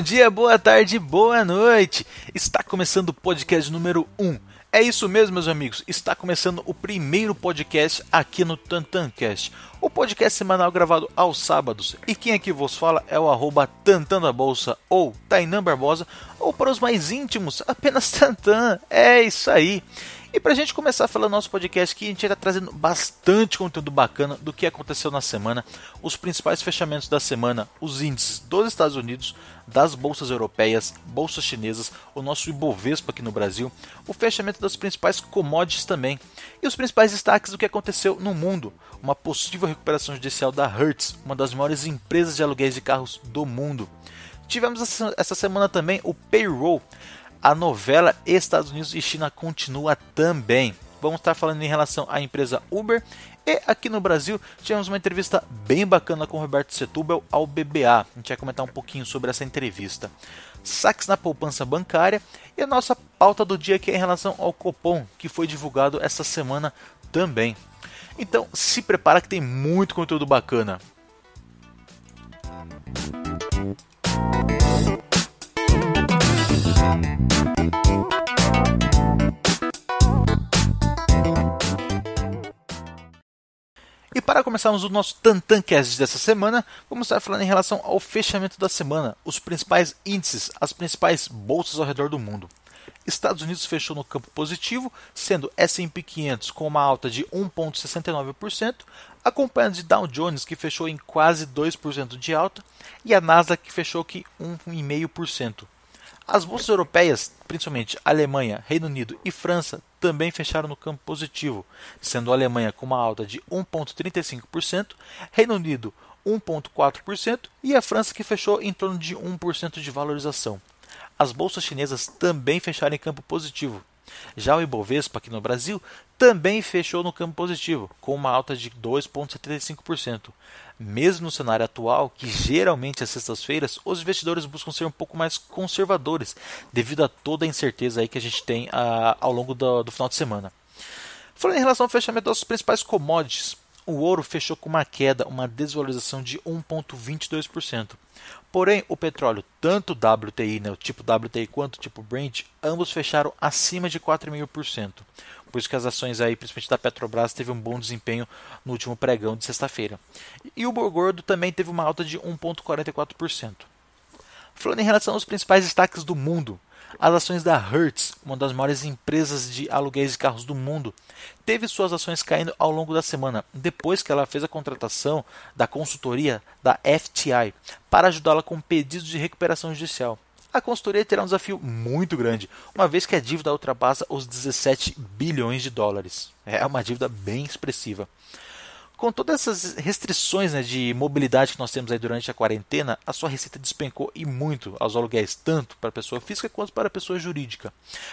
Bom dia, boa tarde, boa noite. Está começando o podcast número 1. É isso mesmo, meus amigos. Está começando o primeiro podcast aqui no Tantancast. O podcast semanal gravado aos sábados. E quem aqui vos fala é o arroba Tantan da Bolsa ou Tainan Barbosa. Ou para os mais íntimos, apenas Tantan. É isso aí. E para a gente começar a falar nosso podcast aqui, a gente está trazendo bastante conteúdo bacana do que aconteceu na semana, os principais fechamentos da semana, os índices dos Estados Unidos, das bolsas europeias, bolsas chinesas, o nosso Ibovespa aqui no Brasil, o fechamento das principais commodities também, e os principais destaques do que aconteceu no mundo, uma possível recuperação judicial da Hertz, uma das maiores empresas de aluguéis de carros do mundo. Tivemos essa semana também o payroll, a novela Estados Unidos e China continua também. Vamos estar falando em relação à empresa Uber e aqui no Brasil tivemos uma entrevista bem bacana com o Roberto Setúbal ao BBA. A gente vai comentar um pouquinho sobre essa entrevista. Saques na poupança bancária e a nossa pauta do dia que é em relação ao Copom, que foi divulgado essa semana também. Então se prepara que tem muito conteúdo bacana. Para começarmos o nosso Tantancast dessa semana, vamos estar falando em relação ao fechamento da semana, os principais índices, as principais bolsas ao redor do mundo. Estados Unidos fechou no campo positivo, sendo S&P 500 com uma alta de 1,69%, acompanhado de Dow Jones que fechou em quase 2% de alta e a Nasdaq que fechou aqui 1,5%. As bolsas europeias, principalmente Alemanha, Reino Unido e França, também fecharam no campo positivo, sendo a Alemanha com uma alta de 1,35%, Reino Unido 1,4% e a França que fechou em torno de 1% de valorização. As bolsas chinesas também fecharam em campo positivo. Já o Ibovespa aqui no Brasil também fechou no campo positivo, com uma alta de 2,75%. Mesmo no cenário atual, que geralmente às sextas-feiras os investidores buscam ser um pouco mais conservadores, devido a toda a incerteza aí que a gente tem uh, ao longo do, do final de semana. Falando em relação ao fechamento das principais commodities, o ouro fechou com uma queda, uma desvalorização de 1,22%. Porém, o petróleo, tanto WTI, né, o tipo WTI quanto o tipo Brent, ambos fecharam acima de 4,5%. Por isso que as ações aí, principalmente da Petrobras, teve um bom desempenho no último pregão de sexta-feira. E o Borgordo também teve uma alta de 1,44%. Falando em relação aos principais destaques do mundo, as ações da Hertz, uma das maiores empresas de aluguéis de carros do mundo, teve suas ações caindo ao longo da semana, depois que ela fez a contratação da consultoria da FTI para ajudá-la com pedidos de recuperação judicial a consultoria terá um desafio muito grande, uma vez que a dívida ultrapassa os 17 bilhões de dólares. É uma dívida bem expressiva. Com todas essas restrições né, de mobilidade que nós temos aí durante a quarentena, a sua receita despencou e muito aos aluguéis, tanto para a pessoa física quanto para a pessoa jurídica.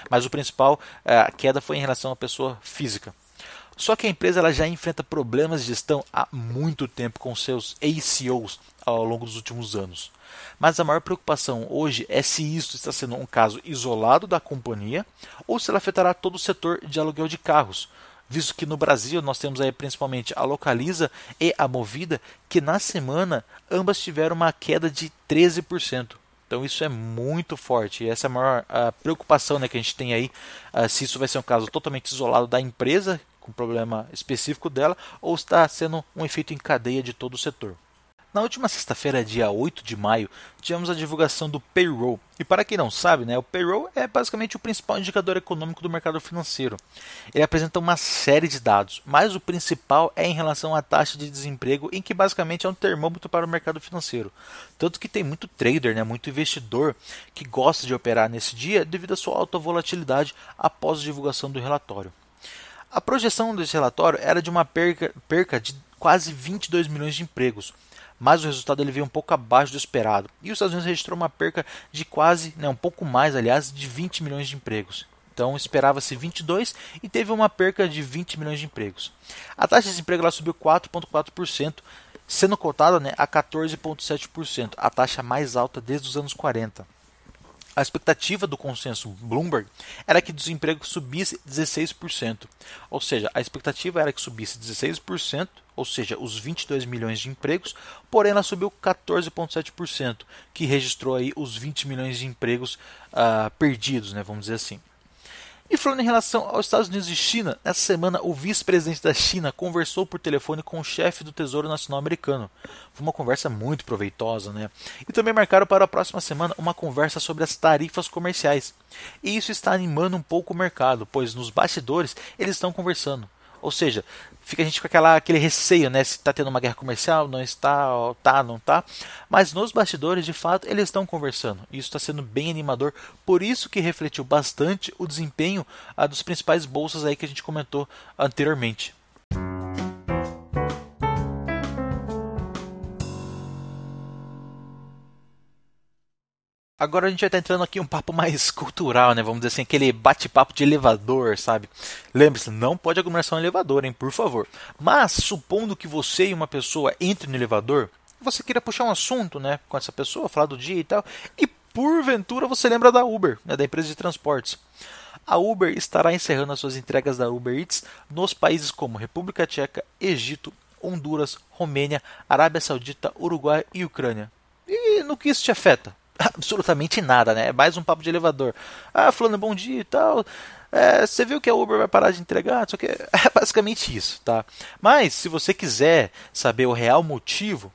Mas o principal, é, a queda foi em relação à pessoa física. Só que a empresa ela já enfrenta problemas de gestão há muito tempo com seus ACOs ao longo dos últimos anos. Mas a maior preocupação hoje é se isso está sendo um caso isolado da companhia ou se ela afetará todo o setor de aluguel de carros, visto que no Brasil nós temos aí principalmente a Localiza e a Movida, que na semana ambas tiveram uma queda de 13%. Então isso é muito forte. E essa é a maior a preocupação né, que a gente tem aí, uh, se isso vai ser um caso totalmente isolado da empresa, com problema específico dela, ou está sendo um efeito em cadeia de todo o setor. Na última sexta-feira, dia 8 de maio, tivemos a divulgação do payroll. E para quem não sabe, né, o payroll é basicamente o principal indicador econômico do mercado financeiro. Ele apresenta uma série de dados, mas o principal é em relação à taxa de desemprego, em que basicamente é um termômetro para o mercado financeiro. Tanto que tem muito trader, né, muito investidor que gosta de operar nesse dia devido à sua alta volatilidade após a divulgação do relatório. A projeção desse relatório era de uma perca, perca de quase 22 milhões de empregos, mas o resultado ele veio um pouco abaixo do esperado. E os Estados Unidos registrou uma perca de quase, né, um pouco mais, aliás, de 20 milhões de empregos. Então esperava-se 22 e teve uma perca de 20 milhões de empregos. A taxa de desemprego ela subiu 4,4%, sendo cotada né, a 14,7%, a taxa mais alta desde os anos 40. A expectativa do consenso Bloomberg era que o desemprego subisse 16%. Ou seja, a expectativa era que subisse 16%, ou seja, os 22 milhões de empregos, porém ela subiu 14,7%, que registrou aí os 20 milhões de empregos uh, perdidos, né, vamos dizer assim. E falando em relação aos Estados Unidos e China, essa semana o vice-presidente da China conversou por telefone com o chefe do Tesouro Nacional americano. Foi uma conversa muito proveitosa, né? E também marcaram para a próxima semana uma conversa sobre as tarifas comerciais. E isso está animando um pouco o mercado, pois nos bastidores eles estão conversando. Ou seja, fica a gente com aquela, aquele receio, né? Se está tendo uma guerra comercial, não está, tá, não está. Mas nos bastidores, de fato, eles estão conversando. Isso está sendo bem animador. Por isso que refletiu bastante o desempenho ah, dos principais bolsas aí que a gente comentou anteriormente. Agora a gente vai estar entrando aqui um papo mais cultural, né? Vamos dizer assim, aquele bate-papo de elevador, sabe? Lembre-se, não pode aglomeração em elevador, hein? Por favor. Mas, supondo que você e uma pessoa entrem no elevador, você queira puxar um assunto, né? Com essa pessoa, falar do dia e tal, e porventura você lembra da Uber, né? Da empresa de transportes. A Uber estará encerrando as suas entregas da Uber Eats nos países como República Tcheca, Egito, Honduras, Romênia, Arábia Saudita, Uruguai e Ucrânia. E no que isso te afeta? Absolutamente nada, né? É mais um papo de elevador. Ah, falando bom dia e tal. É, você viu que a Uber vai parar de entregar? Só que é basicamente isso, tá? Mas se você quiser saber o real motivo,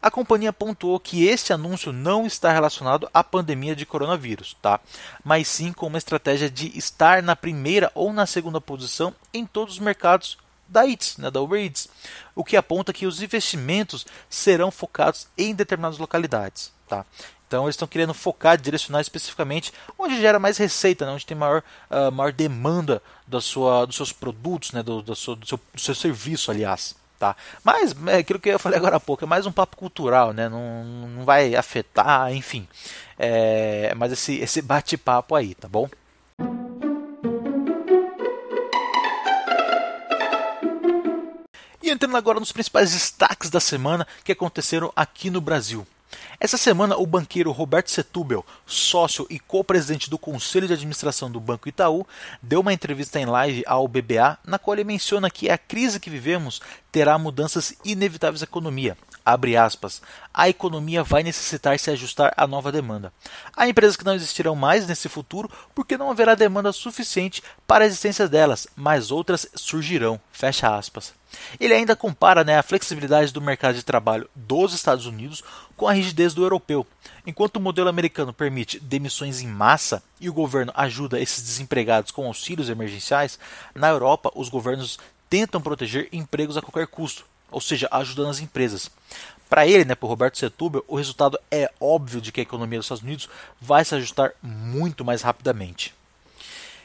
a companhia pontuou que este anúncio não está relacionado à pandemia de coronavírus, tá? Mas sim com uma estratégia de estar na primeira ou na segunda posição em todos os mercados da Eats, né, da Uber Eats, o que aponta que os investimentos serão focados em determinadas localidades. Tá? Então eles estão querendo focar, direcionar especificamente onde gera mais receita, né? onde tem maior, uh, maior demanda da sua, dos seus produtos, né? do, do, seu, do, seu, do seu serviço, aliás. Tá? Mas é aquilo que eu falei agora há pouco, é mais um papo cultural, né? não, não vai afetar, enfim. É, mas esse, esse bate-papo aí, tá bom? E entrando agora nos principais destaques da semana que aconteceram aqui no Brasil. Essa semana, o banqueiro Roberto Setúbal, sócio e co-presidente do Conselho de Administração do Banco Itaú, deu uma entrevista em live ao BBA, na qual ele menciona que a crise que vivemos terá mudanças inevitáveis na economia. Abre aspas. A economia vai necessitar se ajustar à nova demanda. Há empresas que não existirão mais nesse futuro porque não haverá demanda suficiente para a existência delas, mas outras surgirão. Fecha aspas. Ele ainda compara né, a flexibilidade do mercado de trabalho dos Estados Unidos com a rigidez do europeu. Enquanto o modelo americano permite demissões em massa e o governo ajuda esses desempregados com auxílios emergenciais, na Europa os governos tentam proteger empregos a qualquer custo, ou seja, ajudando as empresas. Para ele, né, para Roberto Setúbal, o resultado é óbvio de que a economia dos Estados Unidos vai se ajustar muito mais rapidamente.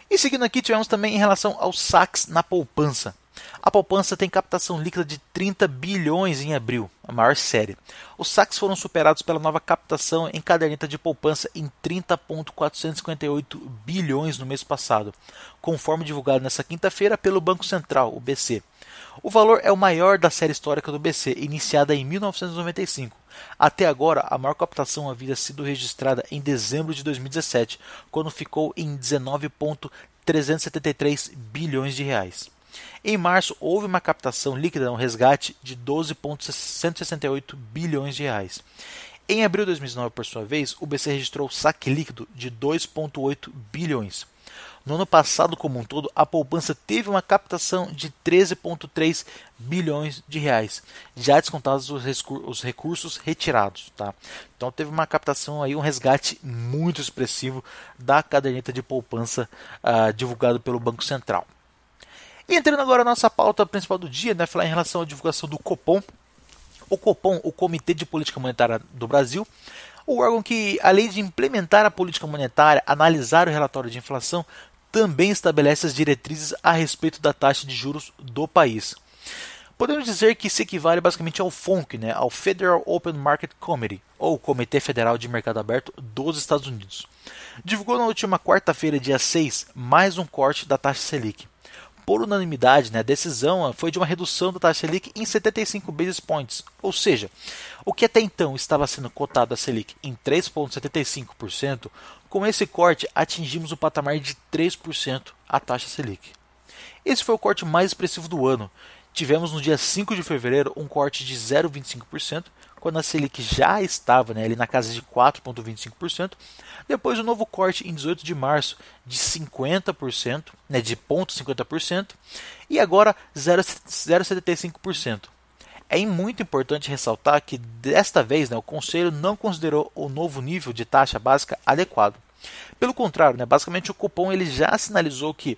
E seguindo aqui, tivemos também em relação aos saques na poupança. A poupança tem captação líquida de 30 bilhões em abril, a maior série. Os saques foram superados pela nova captação em caderneta de poupança em 30,458 bilhões no mês passado, conforme divulgado nesta quinta-feira pelo Banco Central, o BC. O valor é o maior da série histórica do BC, iniciada em 1995. Até agora, a maior captação havia sido registrada em dezembro de 2017, quando ficou em 19,373 bilhões de reais. Em março, houve uma captação líquida, um resgate de 12,168 bilhões de reais. Em abril de 2019, por sua vez, o BC registrou saque líquido de 2,8 bilhões. No ano passado, como um todo, a poupança teve uma captação de 13,3 bilhões de reais, já descontados os recursos retirados. Tá? Então teve uma captação aí, um resgate muito expressivo da caderneta de poupança uh, divulgado pelo Banco Central. E entrando agora na nossa pauta principal do dia, né, falar em relação à divulgação do Copom. O Copom, o Comitê de Política Monetária do Brasil, o órgão que, além de implementar a política monetária, analisar o relatório de inflação, também estabelece as diretrizes a respeito da taxa de juros do país. Podemos dizer que se equivale basicamente ao FONC, né, ao Federal Open Market Committee, ou Comitê Federal de Mercado Aberto dos Estados Unidos. Divulgou na última quarta-feira, dia 6, mais um corte da taxa Selic. Por unanimidade, né, a decisão foi de uma redução da taxa Selic em 75 basis points, ou seja, o que até então estava sendo cotado a Selic em 3,75%, com esse corte atingimos o patamar de 3% a taxa Selic. Esse foi o corte mais expressivo do ano, Tivemos no dia 5 de fevereiro um corte de 0,25%, quando a Selic já estava né, ali na casa de 4,25%. Depois o novo corte em 18 de março de 50%, né, de 0,50%, e agora 0,75%. É muito importante ressaltar que desta vez né, o Conselho não considerou o novo nível de taxa básica adequado. Pelo contrário, né, basicamente o cupom ele já sinalizou que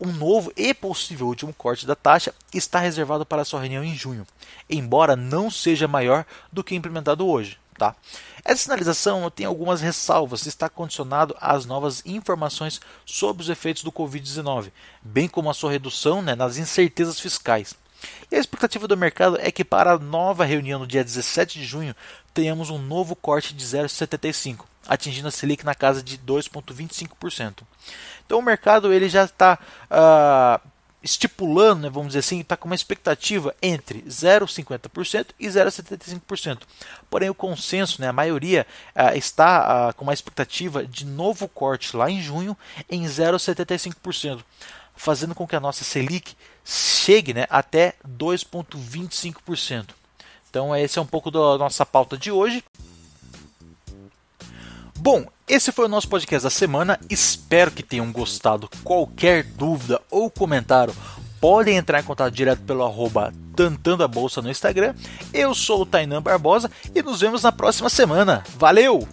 um novo e possível último corte da taxa está reservado para sua reunião em junho, embora não seja maior do que implementado hoje. Tá? Essa sinalização tem algumas ressalvas e está condicionado às novas informações sobre os efeitos do Covid-19, bem como a sua redução né, nas incertezas fiscais. E a expectativa do mercado é que para a nova reunião no dia 17 de junho tenhamos um novo corte de 0,75, atingindo a Selic na casa de 2,25%. Então o mercado ele já está ah, estipulando, né, vamos dizer assim, está com uma expectativa entre 0,50% e 0,75%. Porém, o consenso, né, a maioria, uh, está uh, com uma expectativa de novo corte lá em junho em 0,75%, fazendo com que a nossa Selic chegue né, até 2,25%. Então, esse é um pouco da nossa pauta de hoje. Bom, esse foi o nosso podcast da semana. Espero que tenham gostado. Qualquer dúvida ou comentário, podem entrar em contato direto pelo arroba Tantando a Bolsa no Instagram. Eu sou o Tainan Barbosa e nos vemos na próxima semana. Valeu!